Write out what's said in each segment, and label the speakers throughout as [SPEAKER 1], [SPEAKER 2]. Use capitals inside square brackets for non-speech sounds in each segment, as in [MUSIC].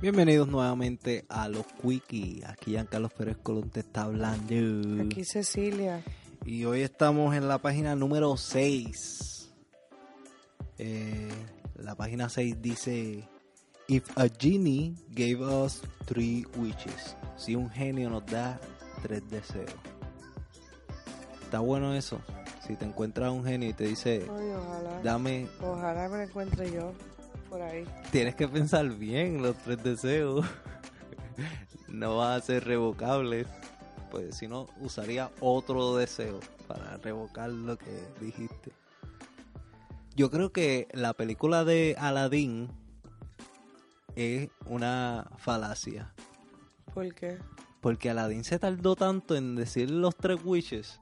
[SPEAKER 1] Bienvenidos nuevamente a los Quickie. Aquí Giancarlos Pérez Colón te está hablando.
[SPEAKER 2] Aquí Cecilia.
[SPEAKER 1] Y hoy estamos en la página número 6. Eh, la página 6 dice: If a genie gave us three wishes. Si un genio nos da tres deseos. Está bueno eso. Si te encuentras un genio y te dice:
[SPEAKER 2] Ay, ojalá.
[SPEAKER 1] Dame
[SPEAKER 2] Ojalá me lo encuentre yo por ahí.
[SPEAKER 1] Tienes que pensar bien los tres deseos. [LAUGHS] no va a ser revocables. Pues si no, usaría otro deseo para revocar lo que dijiste. Yo creo que la película de Aladdin es una falacia.
[SPEAKER 2] ¿Por qué?
[SPEAKER 1] Porque Aladdin se tardó tanto en decir los tres wishes.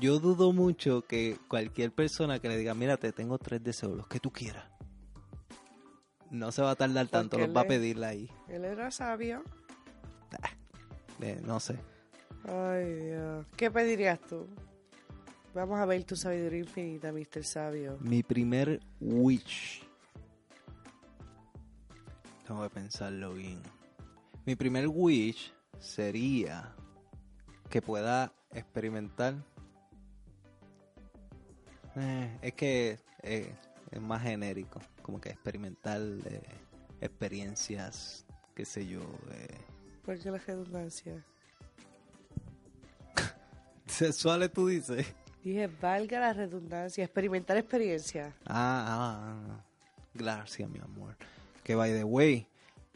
[SPEAKER 1] Yo dudo mucho que cualquier persona que le diga, mira, te tengo tres deseos, los que tú quieras. No se va a tardar tanto, los va a
[SPEAKER 2] él es-
[SPEAKER 1] pedir ahí.
[SPEAKER 2] Él era sabio.
[SPEAKER 1] Eh, no sé.
[SPEAKER 2] Ay, Dios. ¿Qué pedirías tú? Vamos a ver tu sabiduría infinita, Mr. Sabio.
[SPEAKER 1] Mi primer wish. Tengo que pensarlo bien. Mi primer wish sería que pueda experimentar. Eh, es que eh, es más genérico. Como que experimentar eh, experiencias, qué sé yo. eh,
[SPEAKER 2] ¿Por qué la redundancia? [LAUGHS]
[SPEAKER 1] sexuales, tú dices.
[SPEAKER 2] Dije, valga la redundancia, experimentar experiencia.
[SPEAKER 1] Ah, ah, ah. gracias, mi amor. Que by the way,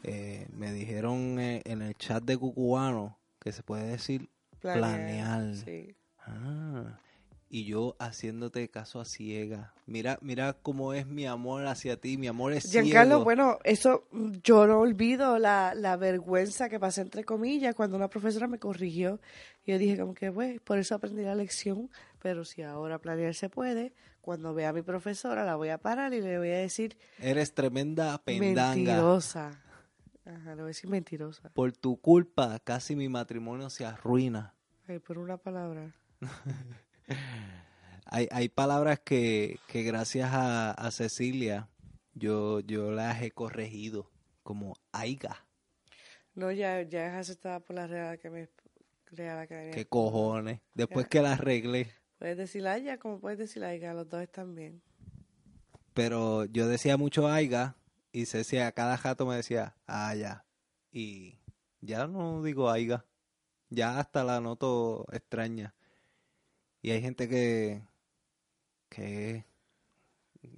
[SPEAKER 1] eh, me dijeron eh, en el chat de Cucubano que se puede decir Planear.
[SPEAKER 2] Sí.
[SPEAKER 1] ah, y yo haciéndote caso a ciega. Mira, mira cómo es mi amor hacia ti, mi amor es
[SPEAKER 2] Giancarlo,
[SPEAKER 1] ciego.
[SPEAKER 2] bueno, eso mm, yo no olvido la, la vergüenza que pasé entre comillas cuando una profesora me corrigió. Yo dije como que, pues, por eso aprendí la lección, pero si ahora planear se puede, cuando vea a mi profesora la voy a parar y le voy a decir
[SPEAKER 1] Eres tremenda pendanga.
[SPEAKER 2] mentirosa. Ajá, le voy a decir mentirosa.
[SPEAKER 1] Por tu culpa, casi mi matrimonio se arruina.
[SPEAKER 2] Ay, por una palabra. [LAUGHS]
[SPEAKER 1] Hay, hay palabras que, que gracias a, a Cecilia yo, yo las he corregido, como aiga,
[SPEAKER 2] No, ya, ya es aceptada por la Real Academia. Real Academia.
[SPEAKER 1] qué cojones. Después
[SPEAKER 2] Ya.
[SPEAKER 1] que las arreglé,
[SPEAKER 2] Puedes decir Aya como puedes decir Aiga, los dos están bien.
[SPEAKER 1] pero yo decía mucho aiga y Ceci a cada jato me decía aya. Y ya no digo aiga, ya hasta la noto extraña. Y hay gente que, que,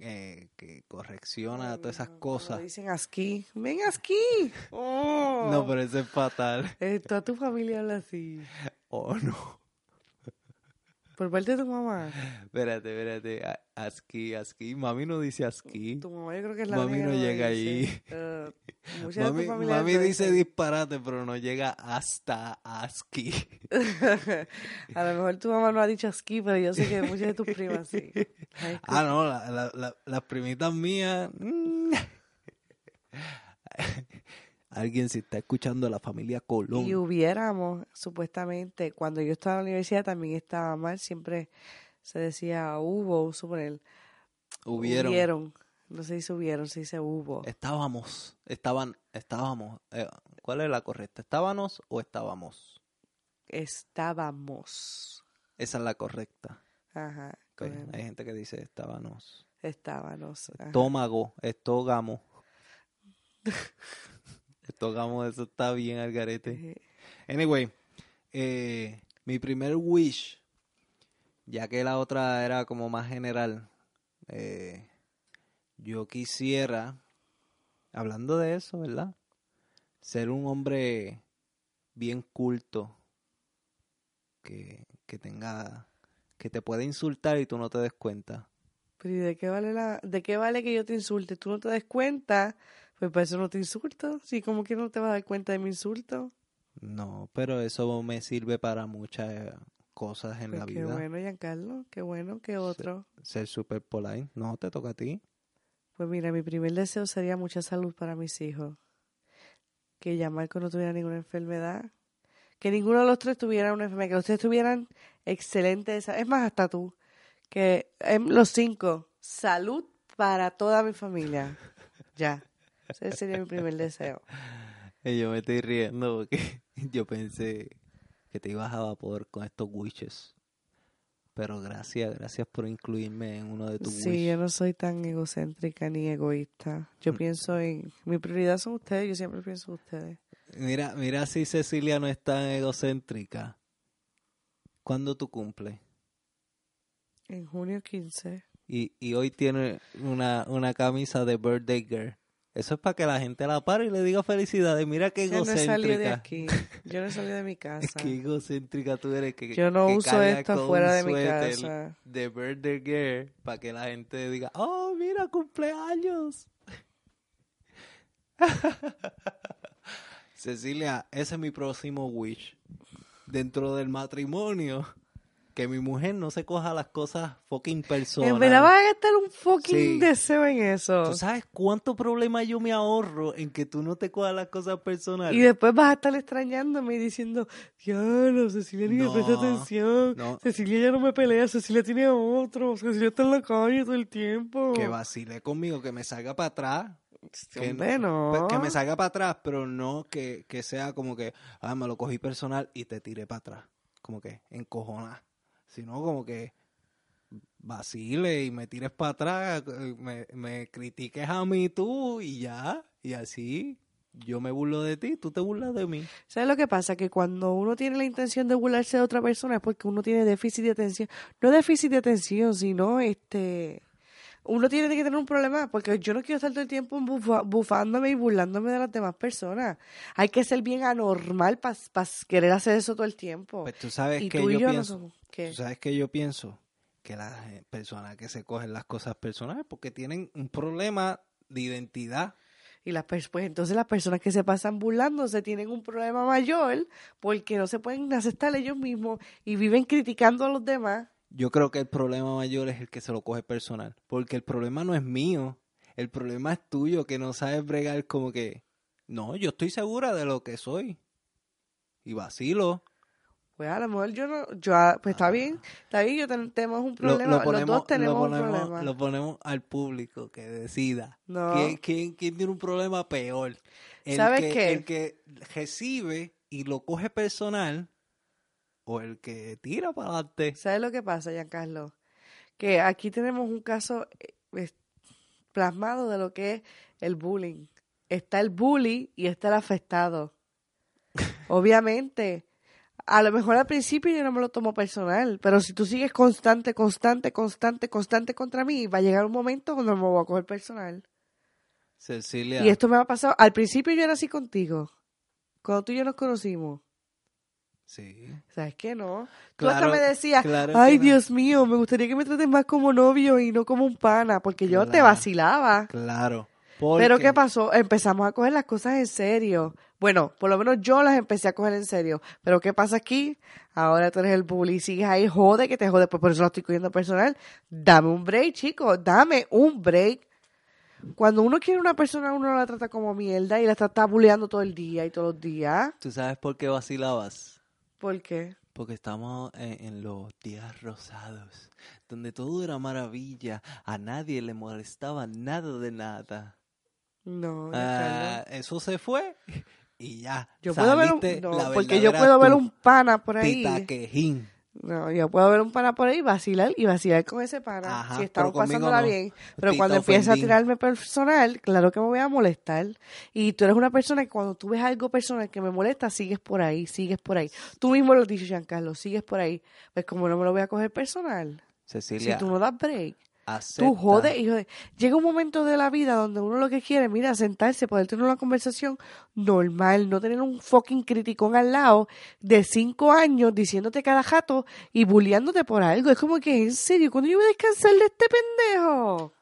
[SPEAKER 1] eh, que correcciona todas esas
[SPEAKER 2] no,
[SPEAKER 1] cosas.
[SPEAKER 2] dicen asquí. ¡Ven asquí! [LAUGHS] Oh.
[SPEAKER 1] No, pero eso es fatal.
[SPEAKER 2] Eh, toda tu familia habla así. [LAUGHS]
[SPEAKER 1] Oh, no.
[SPEAKER 2] Por parte de tu mamá.
[SPEAKER 1] Espérate, espérate. Asqui, asqui. Mami no dice asqui.
[SPEAKER 2] Tu mamá yo creo que es la
[SPEAKER 1] Mami no llega
[SPEAKER 2] dice.
[SPEAKER 1] ahí.
[SPEAKER 2] Eh,
[SPEAKER 1] Mami, mami dice disparate, pero no llega hasta asqui. [LAUGHS]
[SPEAKER 2] A lo mejor tu mamá no ha dicho asquí, pero yo sé que muchas de tus primas sí.
[SPEAKER 1] Ah, no, la- la- la- las primitas mías. mm. Alguien si está escuchando la familia Colón.
[SPEAKER 2] Y hubiéramos, supuestamente, cuando yo estaba en la universidad también estaba mal, siempre se decía hubo, suponer.
[SPEAKER 1] Hubieron.
[SPEAKER 2] Hubieron. No se dice hubieron, se dice hubo.
[SPEAKER 1] Estábamos. Estaban. Estábamos. Eh, ¿Cuál es la correcta? ¿Estábamos o estábamos?
[SPEAKER 2] Estábamos.
[SPEAKER 1] Esa es la correcta.
[SPEAKER 2] Ajá.
[SPEAKER 1] Hay gente que dice estábamos.
[SPEAKER 2] Estábamos.
[SPEAKER 1] Estómago, estógamo. [LAUGHS] estógamo, eso está bien al garete. Anyway, eh, mi primer wish, ya que la otra era como más general, eh, yo quisiera, hablando de eso, ¿verdad? Ser un hombre bien culto, que, que tenga, que te pueda insultar y tú no te des cuenta.
[SPEAKER 2] Pero ¿y de qué vale la, de qué vale que yo te insulte? ¿Tú no te des cuenta? Pues para eso no te insulto. Sí, como que no te vas a dar cuenta de mi insulto.
[SPEAKER 1] No, pero eso me sirve para muchas cosas en
[SPEAKER 2] Pues
[SPEAKER 1] la
[SPEAKER 2] qué
[SPEAKER 1] vida.
[SPEAKER 2] bueno, Giancarlo, qué bueno, qué otro.
[SPEAKER 1] Ser super polite. No, te toca a ti.
[SPEAKER 2] Pues mira, mi primer deseo sería mucha salud para mis hijos. Que ya Marco no tuviera ninguna enfermedad. Que ninguno de los tres tuviera una enfermedad. Que los tres tuvieran excelente Es más, hasta tú. Que em, los cinco, salud para toda mi familia. Ya. Ese sería mi primer deseo. [LAUGHS]
[SPEAKER 1] Y yo me estoy riendo porque [LAUGHS] yo pensé que te ibas a vapor con estos wishes. Pero gracias, gracias por incluirme en uno de tus
[SPEAKER 2] Sí,
[SPEAKER 1] wishes.
[SPEAKER 2] yo no soy tan egocéntrica ni egoísta. Yo
[SPEAKER 1] Mm.
[SPEAKER 2] pienso en... Mi prioridad son ustedes, yo siempre pienso en ustedes.
[SPEAKER 1] Mira, mira si Cecilia no es tan egocéntrica. ¿Cuándo tú cumples?
[SPEAKER 2] En junio 15.
[SPEAKER 1] Y, y hoy tiene una, una camisa de Birthday Girl. Eso es para que la gente la pare y le diga felicidades. Mira qué
[SPEAKER 2] Yo no salido de
[SPEAKER 1] egocéntrica.
[SPEAKER 2] aquí. Yo no salido de mi [LAUGHS] casa.
[SPEAKER 1] Qué egocéntrica tú eres. Que,
[SPEAKER 2] Yo no
[SPEAKER 1] que
[SPEAKER 2] uso esto fuera de mi casa.
[SPEAKER 1] De Birthday Girl para que la gente diga, oh, mira, cumpleaños. [LAUGHS] Cecilia, ese es mi próximo wish. Dentro del matrimonio, que mi mujer no se coja las cosas fucking personales.
[SPEAKER 2] En verdad vas a gastar un fucking
[SPEAKER 1] Sí.
[SPEAKER 2] deseo en eso.
[SPEAKER 1] ¿Tú sabes cuánto problema yo me ahorro en que tú no te cojas las cosas personales?
[SPEAKER 2] Y después vas a estar extrañándome y diciendo, diablo, Cecilia ni me presta
[SPEAKER 1] No,
[SPEAKER 2] atención.
[SPEAKER 1] no.
[SPEAKER 2] Cecilia ya no me pelea, Cecilia tiene otro. Cecilia está en la calle todo el tiempo.
[SPEAKER 1] Que vacile conmigo, que me salga para atrás. Que,
[SPEAKER 2] no.
[SPEAKER 1] que me salga para atrás, pero no que, que sea como que, ah, me lo cogí personal y te tiré para atrás. Como que encojona. Sino como que vacile y me tires para atrás, eh, me, me critiques a mí tú y ya. Y así yo me burlo de ti, tú te burlas de mí.
[SPEAKER 2] ¿Sabes lo que pasa? Que cuando uno tiene la intención de burlarse de otra persona es porque uno tiene déficit de atención. No déficit de atención, sino este... Uno tiene que tener un problema porque yo no quiero estar todo el tiempo bufa- bufándome y burlándome de las demás personas. Hay que ser bien anormal para querer hacer eso todo el tiempo.
[SPEAKER 1] Pues tú sabes
[SPEAKER 2] y
[SPEAKER 1] que
[SPEAKER 2] tú
[SPEAKER 1] yo, pienso. ¿Tú sabes que yo pienso? Que las eh, personas que se cogen las cosas personales porque tienen un problema de identidad.
[SPEAKER 2] Y las pues entonces las personas que se pasan burlándose tienen un problema mayor porque no se pueden aceptar ellos mismos y viven criticando a los demás.
[SPEAKER 1] Yo creo que el problema mayor es el que se lo coge personal. Porque el problema no es mío. El problema es tuyo, que no sabes bregar como que, no, yo estoy segura de lo que soy. Y vacilo.
[SPEAKER 2] Pues a lo mejor yo no, yo, ah, pues está bien, está bien, yo ten- tenemos un
[SPEAKER 1] Lo,
[SPEAKER 2] problema,
[SPEAKER 1] lo ponemos,
[SPEAKER 2] los dos tenemos
[SPEAKER 1] lo ponemos,
[SPEAKER 2] un problema.
[SPEAKER 1] lo ponemos al público que decida.
[SPEAKER 2] No.
[SPEAKER 1] ¿Quién, quién, quién tiene un problema peor? El
[SPEAKER 2] ¿Sabes
[SPEAKER 1] que,
[SPEAKER 2] qué?
[SPEAKER 1] El que recibe y lo coge personal o el que tira para adelante.
[SPEAKER 2] ¿Sabes lo que pasa, Giancarlo? Que aquí tenemos un caso eh, plasmado de lo que es el bullying. Está el bully y está el afectado. [LAUGHS] Obviamente, a lo mejor al principio yo no me lo tomo personal, pero si tú sigues constante, constante, constante, constante contra mí, va a llegar un momento cuando me voy a coger personal.
[SPEAKER 1] Cecilia.
[SPEAKER 2] Y esto me ha pasado. Al principio yo era así contigo. Cuando tú y yo nos conocimos.
[SPEAKER 1] Sí.
[SPEAKER 2] ¿Sabes qué no? Tú
[SPEAKER 1] Claro,
[SPEAKER 2] hasta me decías,
[SPEAKER 1] claro
[SPEAKER 2] ay
[SPEAKER 1] no.
[SPEAKER 2] Dios mío, me gustaría que me trates más como novio y no como un pana, porque yo te vacilaba.
[SPEAKER 1] Claro.
[SPEAKER 2] Pero ¿qué pasó? Empezamos a coger las cosas en serio. Bueno, por lo menos yo las empecé a coger en serio. Pero ¿qué pasa aquí? Ahora tú eres el bully, sigues ahí, jode que te jode, pues por eso lo estoy cogiendo personal. Dame un break, chico, dame un break. Cuando uno quiere una persona, uno la trata como mierda y la trata bulleando todo el día y todos los días.
[SPEAKER 1] ¿Tú sabes por qué vacilabas?
[SPEAKER 2] ¿Por qué?
[SPEAKER 1] Porque estamos en, en los días rosados, donde todo era maravilla, a nadie le molestaba nada de nada.
[SPEAKER 2] No,
[SPEAKER 1] Ah, eso se fue y ya.
[SPEAKER 2] Yo puedo ver un, no, porque yo puedo ver un pana por ahí.
[SPEAKER 1] pitaquejín.
[SPEAKER 2] No, yo puedo ver un pana por ahí vacilar y vacilar con ese pana.
[SPEAKER 1] Ajá,
[SPEAKER 2] si estamos pasándola
[SPEAKER 1] no.
[SPEAKER 2] bien. Pero cuando empieza a tirarme personal, claro que me voy a molestar. Y tú eres una persona que cuando tú ves algo personal que me molesta, sigues por ahí, sigues por ahí. Tú mismo lo has dicho, Giancarlo, sigues por ahí. Pues como no me lo voy a coger personal.
[SPEAKER 1] Cecilia,
[SPEAKER 2] Si tú no das break.
[SPEAKER 1] Acepta.
[SPEAKER 2] Tú jodes y jodes. Llega un momento de la vida donde uno lo que quiere, mira, sentarse, poder tener una conversación normal, no tener un fucking criticón al lado de cinco años diciéndote cada jato y bulleándote por algo. Es como que, en serio, cuando yo voy a descansar de este pendejo?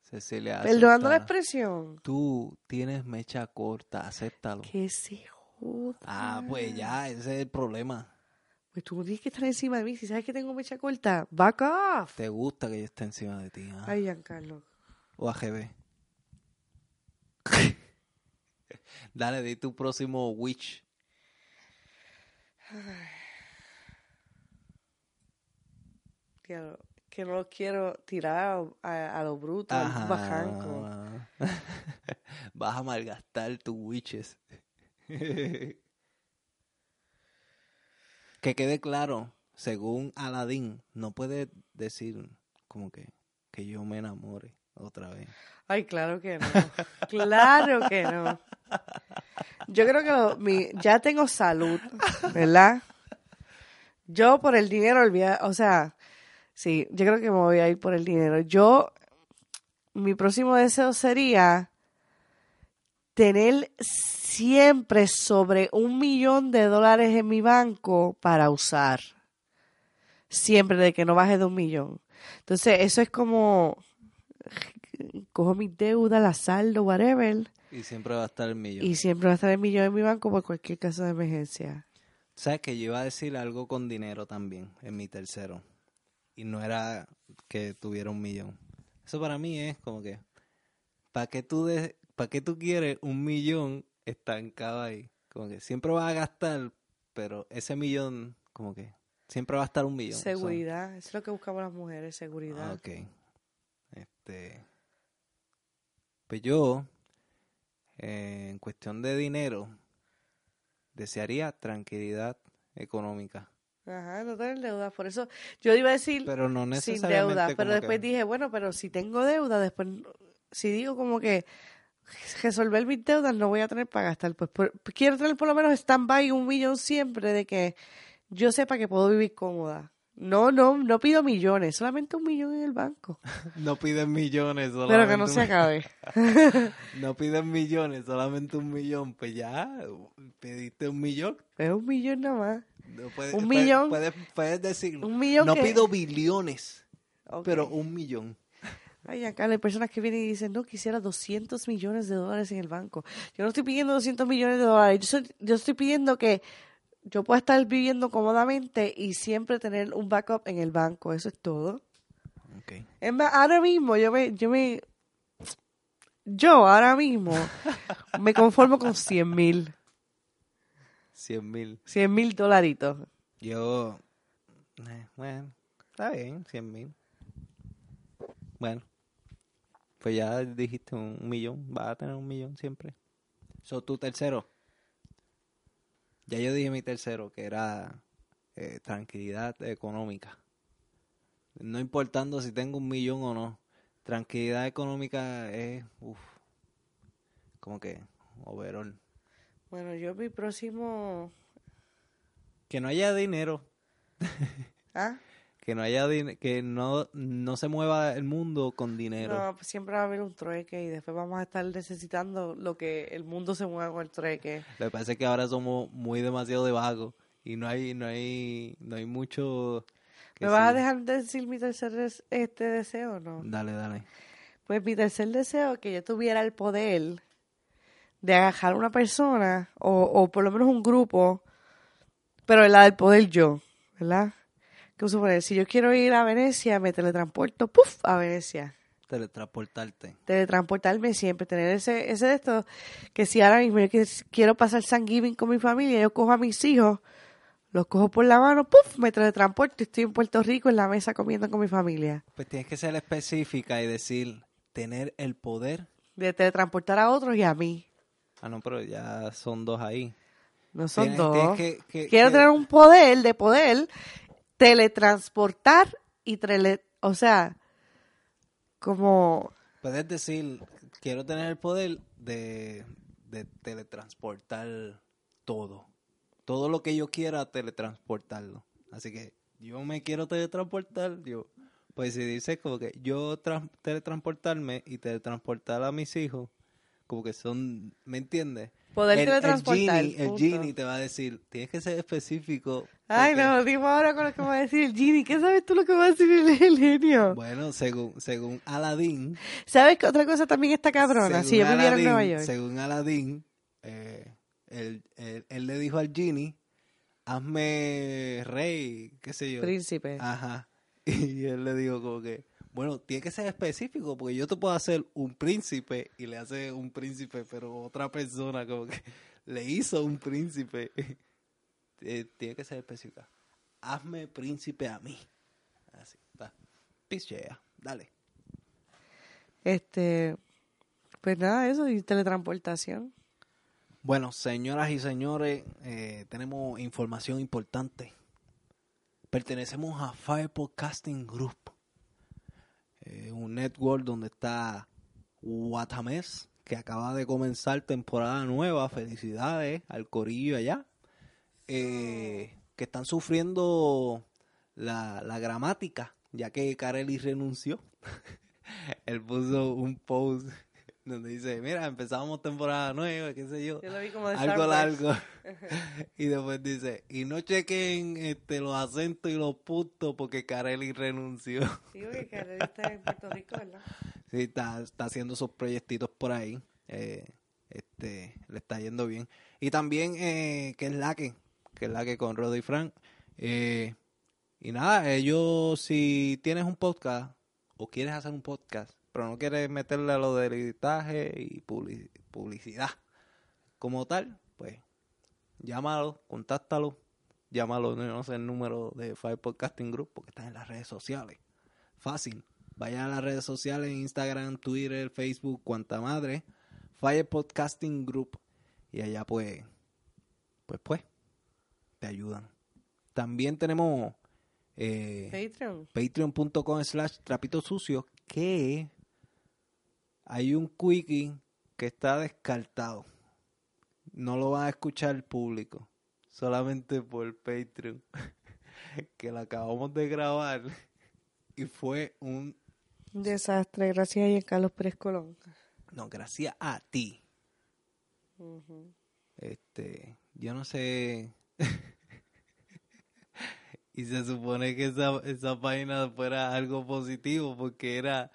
[SPEAKER 1] Cecilia,
[SPEAKER 2] Perdonando la expresión.
[SPEAKER 1] Tú tienes mecha corta, acéptalo.
[SPEAKER 2] Que se joda.
[SPEAKER 1] Ah, pues ya, ese es el problema.
[SPEAKER 2] Pues tú tienes que estar encima de mí. Si sabes que tengo mecha corta, back off.
[SPEAKER 1] Te gusta que yo esté encima de ti, ¿ah?
[SPEAKER 2] Ay, Giancarlo.
[SPEAKER 1] O AGB. [LAUGHS] Dale, di tu próximo witch.
[SPEAKER 2] Diablo, que no los quiero tirar a, a lo bruto,
[SPEAKER 1] Ajá.
[SPEAKER 2] bajanco. [LAUGHS]
[SPEAKER 1] Vas a malgastar tus witches. [LAUGHS] que quede claro, según Aladdin, no puede decir como que, que yo me enamore otra vez.
[SPEAKER 2] Ay, claro que no. claro que no. Yo creo que mi, ya tengo salud, ¿verdad? Yo por el dinero, olvida, o sea, sí, yo creo que me voy a ir por el dinero. Yo, mi próximo deseo sería tener siempre sobre un millón de dólares en mi banco para usar. Siempre, de que no baje de un millón. Entonces, eso es como, cojo mis deudas, la saldo, whatever,
[SPEAKER 1] Y siempre va a estar el millón.
[SPEAKER 2] y siempre va a estar el millón en mi banco por cualquier caso de emergencia.
[SPEAKER 1] Sabes que yo iba a decir algo con dinero también en mi tercero. Y no era que tuviera un millón. Eso para mí es como que, ¿para qué tú, de, ¿para qué tú quieres un millón estancado ahí? Como que siempre vas a gastar, pero ese millón, como que, siempre va a estar un millón.
[SPEAKER 2] Seguridad, eso es lo que buscamos las mujeres,
[SPEAKER 1] ah,
[SPEAKER 2] seguridad.
[SPEAKER 1] ok. Este, pues yo, eh, en cuestión de dinero, desearía tranquilidad económica.
[SPEAKER 2] Ajá, no tener deudas. Por eso yo iba a decir
[SPEAKER 1] Pero no
[SPEAKER 2] sin
[SPEAKER 1] necesariamente
[SPEAKER 2] deuda, pero
[SPEAKER 1] como
[SPEAKER 2] después
[SPEAKER 1] que-
[SPEAKER 2] dije, bueno, pero si tengo deuda, después, si digo como que resolver mis deudas, no voy a tener para gastar. Pues por- quiero tener por lo menos stand-by un millón siempre de que yo sepa que puedo vivir cómoda. No, no, no pido millones, solamente un millón en el banco. [LAUGHS]
[SPEAKER 1] No piden millones,
[SPEAKER 2] Pero
[SPEAKER 1] solamente
[SPEAKER 2] que no se acabe. [LAUGHS]
[SPEAKER 1] No piden millones, solamente un millón. Pues ya, pediste un millón.
[SPEAKER 2] Es un millón nada más.
[SPEAKER 1] No
[SPEAKER 2] Un millón.
[SPEAKER 1] Puedes, puedes decir,
[SPEAKER 2] Un millón
[SPEAKER 1] no
[SPEAKER 2] que-
[SPEAKER 1] pido billones, pero un millón.
[SPEAKER 2] Ay, acá hay personas que vienen y dicen, no, quisiera 200 millones de dólares en el banco. Yo no estoy pidiendo 200 millones de dólares. Yo, soy- yo estoy pidiendo que yo pueda estar viviendo cómodamente y siempre tener un backup en el banco. Eso es todo.
[SPEAKER 1] Ok.
[SPEAKER 2] Es más, ahora mismo yo me... Yo, me, yo ahora mismo me conformo con 100 mil.
[SPEAKER 1] 100 mil.
[SPEAKER 2] 100 mil dolaritos.
[SPEAKER 1] Yo, eh, bueno, está bien, 100 mil. Bueno, pues ya dijiste un, un millón, vas a tener un millón siempre. So, tu tercero. Ya yo dije mi tercero, que era eh, tranquilidad económica. No importando si tengo un millón o no. Tranquilidad económica es, uff, como que, overall.
[SPEAKER 2] Bueno, yo mi próximo...
[SPEAKER 1] Que no haya dinero,
[SPEAKER 2] ¿Ah?
[SPEAKER 1] Que no haya que no, no se mueva el mundo con dinero.
[SPEAKER 2] No, pues siempre va a haber un trueque y después vamos a estar necesitando lo que el mundo se mueva con el trueque.
[SPEAKER 1] Lo que pasa es que ahora somos muy demasiado de vagos y no hay, no hay, no hay mucho.
[SPEAKER 2] ¿Me vas a dejar de decir mi tercer este deseo o no?
[SPEAKER 1] Dale, dale.
[SPEAKER 2] Pues mi tercer deseo es que yo tuviera el poder de agarrar a una persona o, o por lo menos un grupo, pero la del poder yo, ¿verdad? Si yo quiero ir a Venecia, me teletransporto, ¡puf! a Venecia.
[SPEAKER 1] Teletransportarte.
[SPEAKER 2] Teletransportarme siempre, tener ese, ese de esto, que si ahora mismo yo quiero pasar Thanksgiving con mi familia, yo cojo a mis hijos, los cojo por la mano, ¡puf! me teletransporto y estoy en Puerto Rico en la mesa comiendo con mi familia.
[SPEAKER 1] Pues tienes que ser específica y decir tener el poder.
[SPEAKER 2] De teletransportar a otros y a mí.
[SPEAKER 1] Ah, no, pero ya son dos ahí.
[SPEAKER 2] No son
[SPEAKER 1] Tienes-
[SPEAKER 2] dos.
[SPEAKER 1] tienes que- que-
[SPEAKER 2] Quiero
[SPEAKER 1] que-
[SPEAKER 2] tener un poder de poder teletransportar y tele, o sea, como
[SPEAKER 1] Puedes decir, quiero tener el poder de, teletransportar todo. Todo lo que yo quiera, teletransportarlo. Así que yo me quiero teletransportar, yo, pues si dice como que yo tran- teletransportarme y teletransportar a mis hijos, como que son, ¿me entiendes?
[SPEAKER 2] Poder
[SPEAKER 1] el,
[SPEAKER 2] teletransportar,
[SPEAKER 1] El genie, el genie te va a decir, tienes que ser específico.
[SPEAKER 2] Ay,
[SPEAKER 1] porque-
[SPEAKER 2] no, dime ahora con lo que va a decir el Genie. ¿Qué sabes tú lo que va a decir el, el genio?
[SPEAKER 1] Bueno, según, según Aladdin,
[SPEAKER 2] ¿Sabes qué otra cosa también está cabrona? Si yo viviera en Nueva York.
[SPEAKER 1] Según Aladdin, eh, él, él- él le dijo al genie, hazme rey, qué sé yo.
[SPEAKER 2] Príncipe.
[SPEAKER 1] Ajá. [LAUGHS] Y él le dijo como que, bueno, tiene que ser específico porque yo te puedo hacer un príncipe y le hace un príncipe, pero otra persona como que [LAUGHS] le hizo un príncipe. [LAUGHS] Eh, tiene que ser específica. Hazme príncipe a mí. Así, está. pichea, dale.
[SPEAKER 2] Este, pues nada, eso y teletransportación.
[SPEAKER 1] Bueno, señoras y señores, eh, tenemos información importante. Pertenecemos a Fire Podcasting Group, eh, un network donde está Guatamés, que acaba de comenzar temporada nueva. Felicidades al corillo allá. Eh, que están sufriendo la, la gramática, ya que Carelli renunció. [LAUGHS] Él puso un post donde dice, mira, empezamos temporada nueva, qué sé yo,
[SPEAKER 2] Yo lo vi como de
[SPEAKER 1] algo largo. [LAUGHS] y después dice, y no chequen este, los acentos y los puntos porque Carelli renunció.
[SPEAKER 2] Sí, porque Karel está en Puerto Rico, ¿verdad?
[SPEAKER 1] sí, está, está haciendo esos proyectitos por ahí. eh, este, le está yendo bien. Y también, eh, que es la que, que es la que con Roddy Frank. eh, y nada, ellos, si tienes un podcast o quieres hacer un podcast, pero no quieres meterle a lo del editaje y publi- publicidad como tal, pues llámalo, contáctalo, llámalo, no no sé el número de Fire Podcasting Group porque está en las redes sociales. Fácil. Vaya a las redes sociales, Instagram, Twitter, Facebook, cuanta madre, Fire Podcasting Group y allá pues, pues pues, te ayudan. También tenemos eh,
[SPEAKER 2] Patreon.
[SPEAKER 1] patreon.com slash trapito sucio que hay un quickie que está descartado. No lo va a escuchar el público, solamente por Patreon, [LAUGHS] que lo acabamos de grabar [LAUGHS] y fue un...
[SPEAKER 2] Desastre, gracias a Carlos Pérez Colón.
[SPEAKER 1] No, gracias a ti. Este, yo no sé... [LAUGHS] y se supone que esa, esa página fuera algo positivo porque era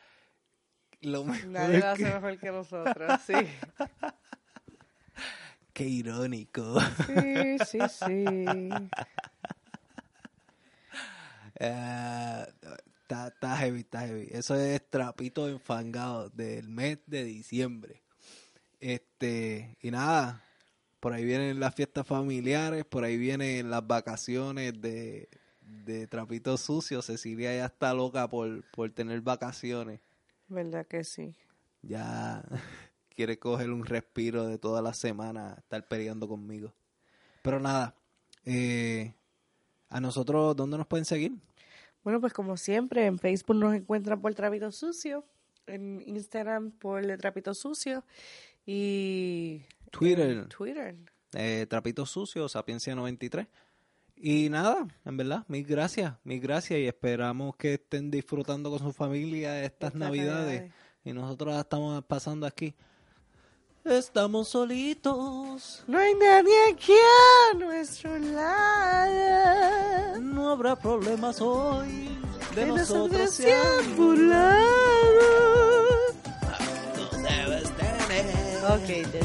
[SPEAKER 1] lo mejor
[SPEAKER 2] Nadie lo hace
[SPEAKER 1] que-
[SPEAKER 2] mejor que nosotros, sí. [LAUGHS]
[SPEAKER 1] Qué irónico.
[SPEAKER 2] Sí, sí, sí. [LAUGHS]
[SPEAKER 1] Eh, Está está heavy, está heavy. Eso es trapito enfangado del mes de diciembre. Este, y nada, por ahí vienen las fiestas familiares, por ahí vienen las vacaciones de, de trapito sucio. Cecilia ya está loca por, por tener vacaciones.
[SPEAKER 2] ¿Verdad que sí?
[SPEAKER 1] Ya [LAUGHS] quiere coger un respiro de toda la semana, estar peleando conmigo. Pero nada, eh, a nosotros, ¿dónde nos pueden seguir?
[SPEAKER 2] Bueno, pues como siempre, en Facebook nos encuentran por Trapito Sucio, en Instagram por El Trapito Sucio y
[SPEAKER 1] Twitter.
[SPEAKER 2] Twitter.
[SPEAKER 1] eh, Trapito Sucio, Sapiencia 93. Y nada, en verdad, mil gracias, mil gracias y esperamos que estén disfrutando con su familia
[SPEAKER 2] estas
[SPEAKER 1] navidades.
[SPEAKER 2] Navidades.
[SPEAKER 1] Y nosotros la estamos pasando aquí. Estamos solitos,
[SPEAKER 2] No hay nadie aquí a nuestro lado.
[SPEAKER 1] no habrá problemas hoy. De,
[SPEAKER 2] De
[SPEAKER 1] nosotros
[SPEAKER 2] se han burlado.
[SPEAKER 1] No debes tener.
[SPEAKER 2] Ok, ya